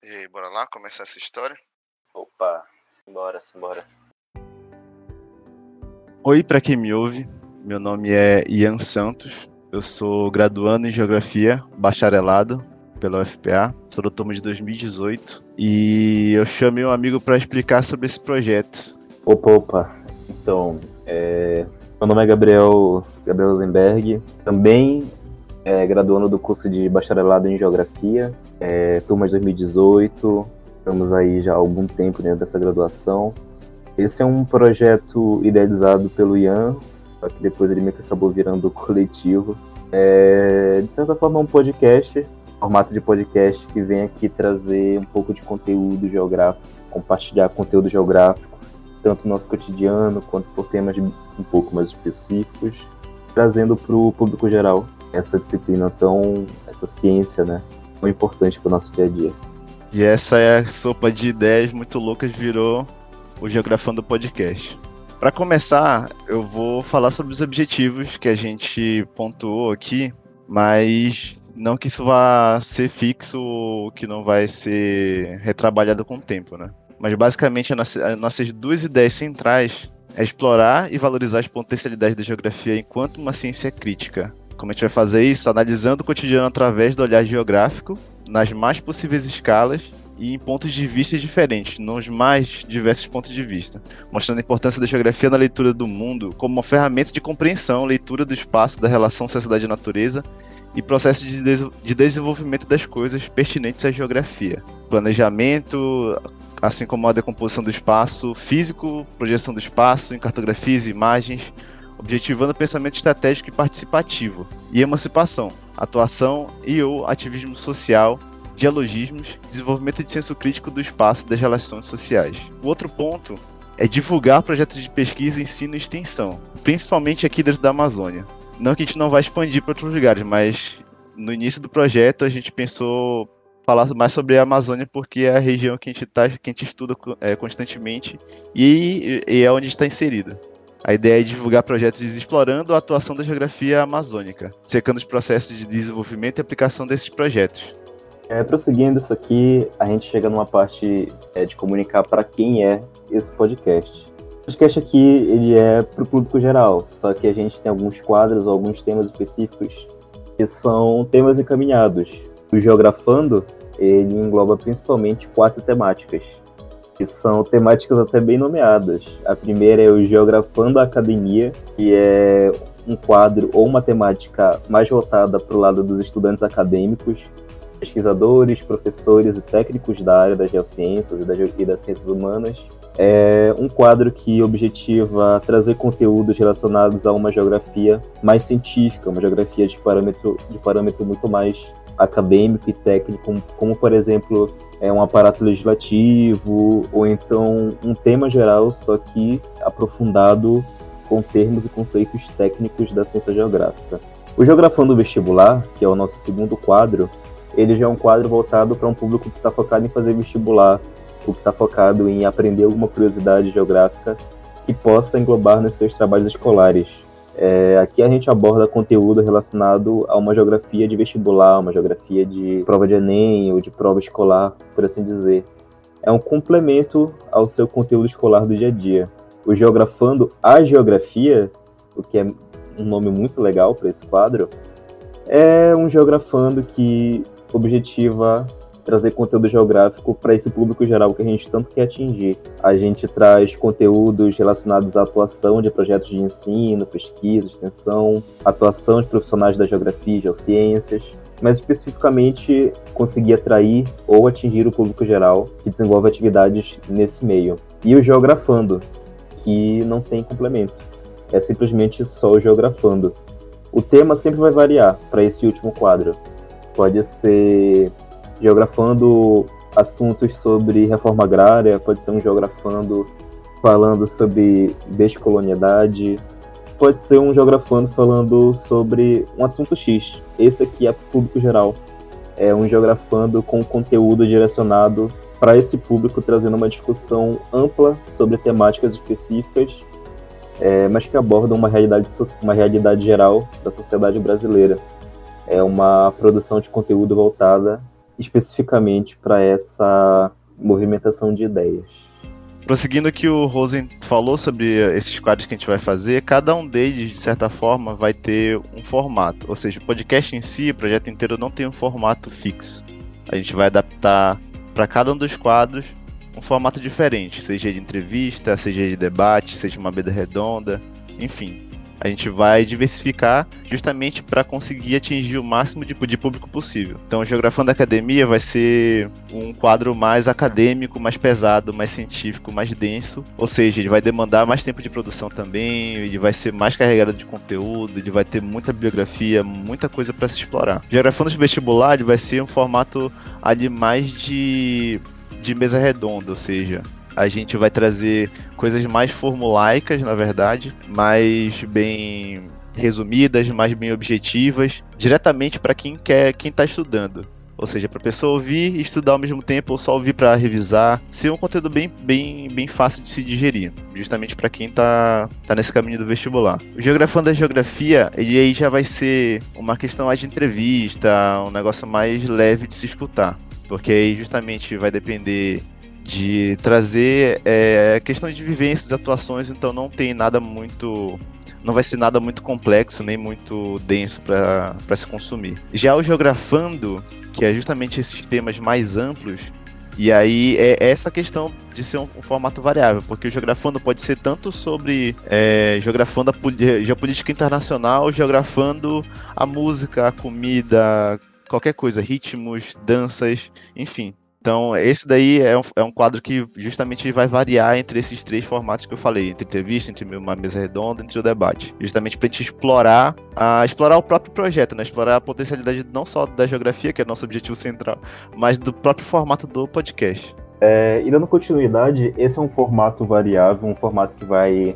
E aí, bora lá começar essa história? Opa, simbora, simbora. Oi, para quem me ouve, meu nome é Ian Santos, eu sou graduando em Geografia, bacharelado pela UFPA, sou do turma de 2018 e eu chamei um amigo para explicar sobre esse projeto. Opa, opa, então, é... meu nome é Gabriel, Gabriel Zenberg, também é, graduando do curso de bacharelado em Geografia, é, turma de 2018, estamos aí já há algum tempo dentro dessa graduação. Esse é um projeto idealizado pelo Ian, só que depois ele meio que acabou virando coletivo. É, de certa forma, é um podcast, formato de podcast que vem aqui trazer um pouco de conteúdo geográfico, compartilhar conteúdo geográfico, tanto no nosso cotidiano quanto por temas um pouco mais específicos, trazendo para o público geral essa disciplina tão, essa ciência, né, tão importante para o nosso dia a dia. E essa é a sopa de ideias muito loucas virou o Geografando Podcast. Para começar, eu vou falar sobre os objetivos que a gente pontuou aqui, mas não que isso vá ser fixo ou que não vai ser retrabalhado com o tempo, né? Mas basicamente as nossas duas ideias centrais é explorar e valorizar as potencialidades da geografia enquanto uma ciência crítica, como a gente vai fazer isso? Analisando o cotidiano através do olhar geográfico, nas mais possíveis escalas e em pontos de vista diferentes, nos mais diversos pontos de vista, mostrando a importância da geografia na leitura do mundo como uma ferramenta de compreensão, leitura do espaço, da relação sociedade e processo de desenvolvimento das coisas pertinentes à geografia. Planejamento, assim como a decomposição do espaço físico, projeção do espaço em cartografias e imagens, objetivando pensamento estratégico e participativo, e emancipação, atuação e ou ativismo social, dialogismos, desenvolvimento de senso crítico do espaço e das relações sociais. O outro ponto é divulgar projetos de pesquisa, ensino e extensão, principalmente aqui dentro da Amazônia. Não que a gente não vai expandir para outros lugares, mas no início do projeto a gente pensou falar mais sobre a Amazônia porque é a região que a gente, tá, que a gente estuda é, constantemente e, e é onde está inserida. A ideia é divulgar projetos explorando a atuação da geografia amazônica, secando os processos de desenvolvimento e aplicação desses projetos. É, prosseguindo isso aqui, a gente chega numa parte é, de comunicar para quem é esse podcast. O podcast aqui ele é para o público geral, só que a gente tem alguns quadros ou alguns temas específicos que são temas encaminhados. O Geografando ele engloba principalmente quatro temáticas que são temáticas até bem nomeadas. A primeira é o Geografando a Academia, que é um quadro ou uma temática mais voltada para o lado dos estudantes acadêmicos, pesquisadores, professores e técnicos da área das geociências e das ciências humanas. É um quadro que objetiva trazer conteúdos relacionados a uma geografia mais científica, uma geografia de parâmetro, de parâmetro muito mais acadêmico e técnico, como por exemplo é um aparato legislativo ou então um tema geral, só que aprofundado com termos e conceitos técnicos da ciência geográfica. O Geografando Vestibular, que é o nosso segundo quadro, ele já é um quadro voltado para um público que está focado em fazer vestibular, ou que está focado em aprender alguma curiosidade geográfica que possa englobar nos seus trabalhos escolares. É, aqui a gente aborda conteúdo relacionado a uma geografia de vestibular, uma geografia de prova de Enem ou de prova escolar, por assim dizer. É um complemento ao seu conteúdo escolar do dia a dia. O Geografando a Geografia, o que é um nome muito legal para esse quadro, é um geografando que objetiva trazer conteúdo geográfico para esse público geral que a gente tanto quer atingir. A gente traz conteúdos relacionados à atuação de projetos de ensino, pesquisa, extensão, atuação de profissionais da geografia e geociências, mas especificamente conseguir atrair ou atingir o público geral que desenvolve atividades nesse meio. E o Geografando, que não tem complemento. É simplesmente só o Geografando. O tema sempre vai variar para esse último quadro. Pode ser geografando assuntos sobre reforma agrária, pode ser um geografando falando sobre descolonialidade, pode ser um geografando falando sobre um assunto X. Esse aqui é público geral. É um geografando com conteúdo direcionado para esse público, trazendo uma discussão ampla sobre temáticas específicas, é, mas que abordam uma realidade, uma realidade geral da sociedade brasileira. É uma produção de conteúdo voltada especificamente para essa movimentação de ideias. Prosseguindo o que o Rosen falou sobre esses quadros que a gente vai fazer, cada um deles, de certa forma, vai ter um formato. Ou seja, o podcast em si, o projeto inteiro, não tem um formato fixo. A gente vai adaptar para cada um dos quadros um formato diferente, seja de entrevista, seja de debate, seja uma mesa redonda, enfim. A gente vai diversificar justamente para conseguir atingir o máximo de, de, público possível. Então, o Geografando Academia vai ser um quadro mais acadêmico, mais pesado, mais científico, mais denso. Ou seja, ele vai demandar mais tempo de produção também, ele vai ser mais carregado de conteúdo, ele vai ter muita bibliografia, muita coisa para se explorar. Geografando Vestibular ele vai ser um formato ali mais de, de mesa redonda, ou seja, a gente vai trazer coisas mais formulaicas, na verdade, mais bem resumidas, mais bem objetivas, diretamente para quem quer, quem está estudando. Ou seja, para a pessoa ouvir e estudar ao mesmo tempo, ou só ouvir para revisar, ser um conteúdo bem, bem, bem fácil de se digerir, justamente para quem está tá nesse caminho do vestibular. O Geografando da Geografia, ele aí já vai ser uma questão mais de entrevista, um negócio mais leve de se escutar, porque aí justamente vai depender de trazer é, questões de vivências, atuações, então não tem nada muito. Não vai ser nada muito complexo, nem muito denso para se consumir. Já o Geografando, que é justamente esses temas mais amplos, e aí é essa questão de ser um, um, formato variável, porque o geografando pode ser tanto sobre é, geografando a geopolítica internacional, geografando a música, a comida, qualquer coisa, ritmos, danças, enfim. Então, esse daí é um, é um quadro que justamente vai variar entre esses três formatos que eu falei, entre entrevista, entre uma mesa redonda, entre o debate. Justamente para a gente explorar, explorar o próprio projeto, né? explorar a potencialidade não só da geografia, que é nosso objetivo central, mas do próprio formato do podcast. É, e dando continuidade, esse é um formato variável, um formato que vai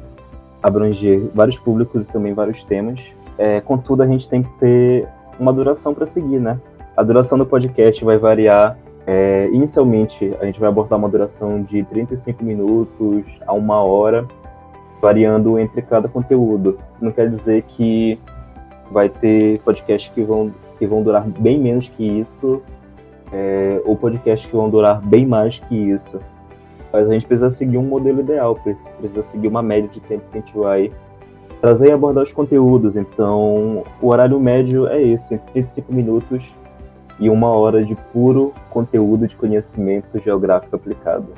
abranger vários públicos e também vários temas. É, contudo, a gente tem que ter uma duração para seguir, né? A duração do podcast vai variar é, inicialmente, a gente vai abordar uma duração de 35 minutos a uma hora, variando entre cada conteúdo. Não quer dizer que vai ter podcasts que vão, que vão durar bem menos que isso, é, ou podcasts que vão durar bem mais que isso. Mas a gente precisa seguir um modelo ideal, precisa seguir uma média de tempo que a gente vai trazer e abordar os conteúdos. Então, o horário médio é esse, 35 minutos e uma hora de puro conteúdo de conhecimento geográfico aplicado.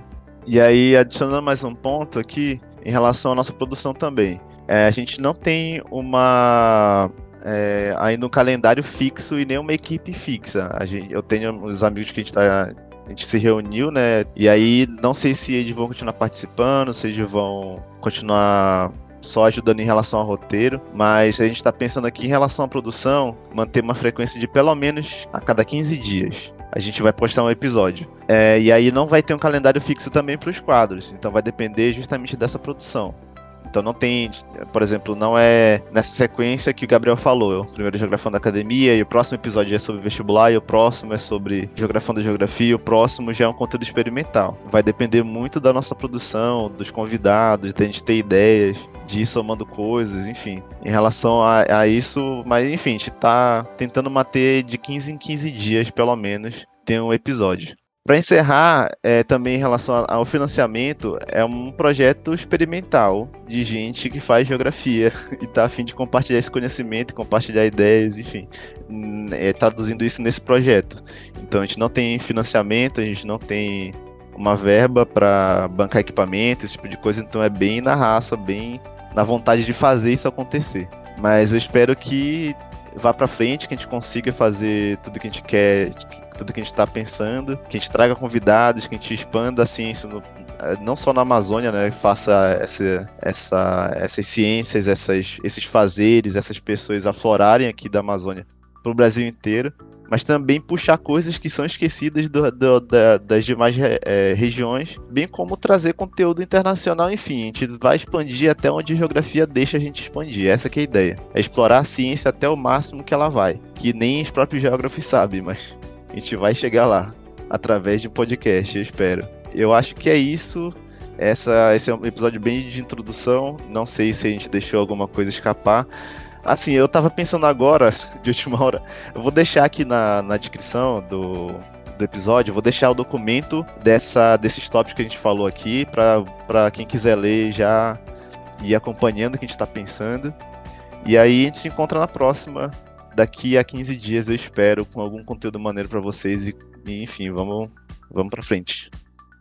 E aí, adicionando mais um ponto aqui, em relação à nossa produção também. É, a gente não tem uma é, ainda um calendário fixo e nem uma equipe fixa. Gente, eu tenho os amigos que a gente tá, a gente se reuniu, né? E aí não sei se eles vão continuar participando, se eles vão continuar só ajudando em relação ao roteiro, mas a gente está pensando aqui em relação à produção, manter uma frequência de pelo menos a cada 15 dias. A gente vai postar um episódio. É, e aí não vai ter um calendário fixo também para os quadros, então vai depender justamente dessa produção. Então não tem, por exemplo, não é nessa sequência que o Gabriel falou. O primeiro geografando da academia, e o próximo episódio é sobre vestibular, e o próximo é sobre geografando da geografia, e o próximo já é um conteúdo experimental. Vai depender muito da nossa produção, dos convidados, de a gente ter ideias, de ir somando coisas, enfim. Em relação a, a isso, mas enfim, a gente tá tentando manter de 15 em 15 dias, pelo menos, tem um episódio. Para encerrar, é, também em relação ao financiamento, é um projeto experimental de gente que faz geografia e está a fim de compartilhar esse conhecimento, compartilhar ideias, enfim, é, traduzindo isso nesse projeto. Então a gente não tem financiamento, a gente não tem uma verba para bancar equipamento, esse tipo de coisa, então é bem na raça, bem na vontade de fazer isso acontecer. Mas eu espero que vá para frente, que a gente consiga fazer tudo que a gente quer, tudo que a gente está pensando, que a gente traga convidados, que a gente expanda a ciência no, eh, não só na Amazônia, né, faça essa, essa, essas ciências, essas, esses fazeres, essas pessoas aflorarem aqui da Amazônia para o Brasil inteiro, mas também puxar coisas que são esquecidas do, do, da, das demais é, regiões, bem como trazer conteúdo internacional, enfim, a gente vai expandir até onde a geografia deixa a gente expandir, essa é a ideia, é explorar a ciência até o máximo que ela vai, que nem os próprios geógrafos sabem, mas a gente vai chegar lá através de podcast, eu espero. Eu acho que é isso. Essa, esse é um episódio bem de introdução. Não sei se a gente deixou alguma coisa escapar. Assim, eu tava pensando agora, de última hora, eu vou deixar aqui na, na descrição do, do episódio, vou deixar o documento dessa, desses tópicos que a gente falou aqui, para quem quiser ler já ir acompanhando o que a gente está pensando. E aí a gente se encontra na próxima, daqui a 15 dias, eu espero, com algum conteúdo maneiro para vocês. E, e, enfim, vamos, vamos para frente.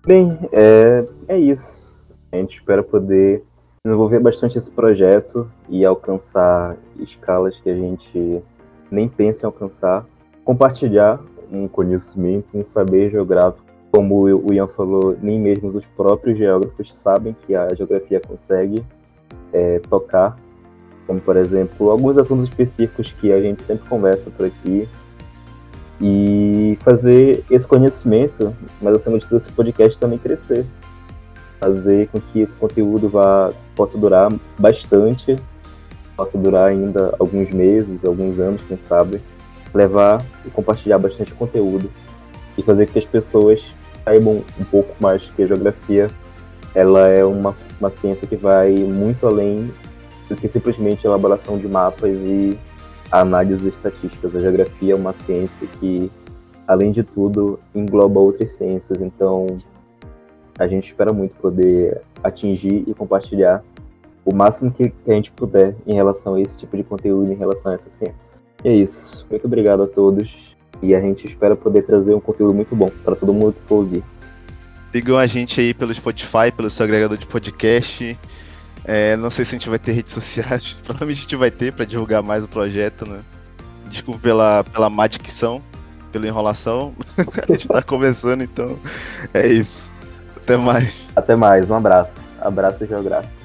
Bem, é, é isso. A gente espera poder desenvolver bastante esse projeto e alcançar escalas que a gente nem pensa em alcançar. Compartilhar um conhecimento, um saber geográfico. Como o Ian falou, nem mesmo os próprios geógrafos sabem que a geografia consegue é, tocar. Como, por exemplo, alguns assuntos específicos que a gente sempre conversa por aqui. E fazer esse conhecimento, mas acima de tudo, esse podcast também crescer. Fazer com que esse conteúdo vá, possa durar bastante, possa durar ainda alguns meses, alguns anos, quem sabe levar e compartilhar bastante conteúdo e fazer com que as pessoas saibam um pouco mais que a geografia ela é uma, uma ciência que vai muito além do que simplesmente a elaboração de mapas e análises estatísticas. A geografia é uma ciência que, além de tudo, engloba outras ciências. Então, a gente espera muito poder atingir e compartilhar o máximo que, que a gente puder em relação a esse tipo de conteúdo, em relação a essa ciência. E é isso. Muito obrigado a todos. E a gente espera poder trazer um conteúdo muito bom para todo mundo que for ouvir. Sigam a gente aí pelo Spotify, pelo seu agregador de podcast. É, não sei se a gente vai ter redes sociais, provavelmente a gente vai ter para divulgar mais o projeto, né? Desculpa pela, pela má dicção, pela enrolação. a gente tá começando, então é isso. Até mais. Até mais, um abraço. Abraço geográfico.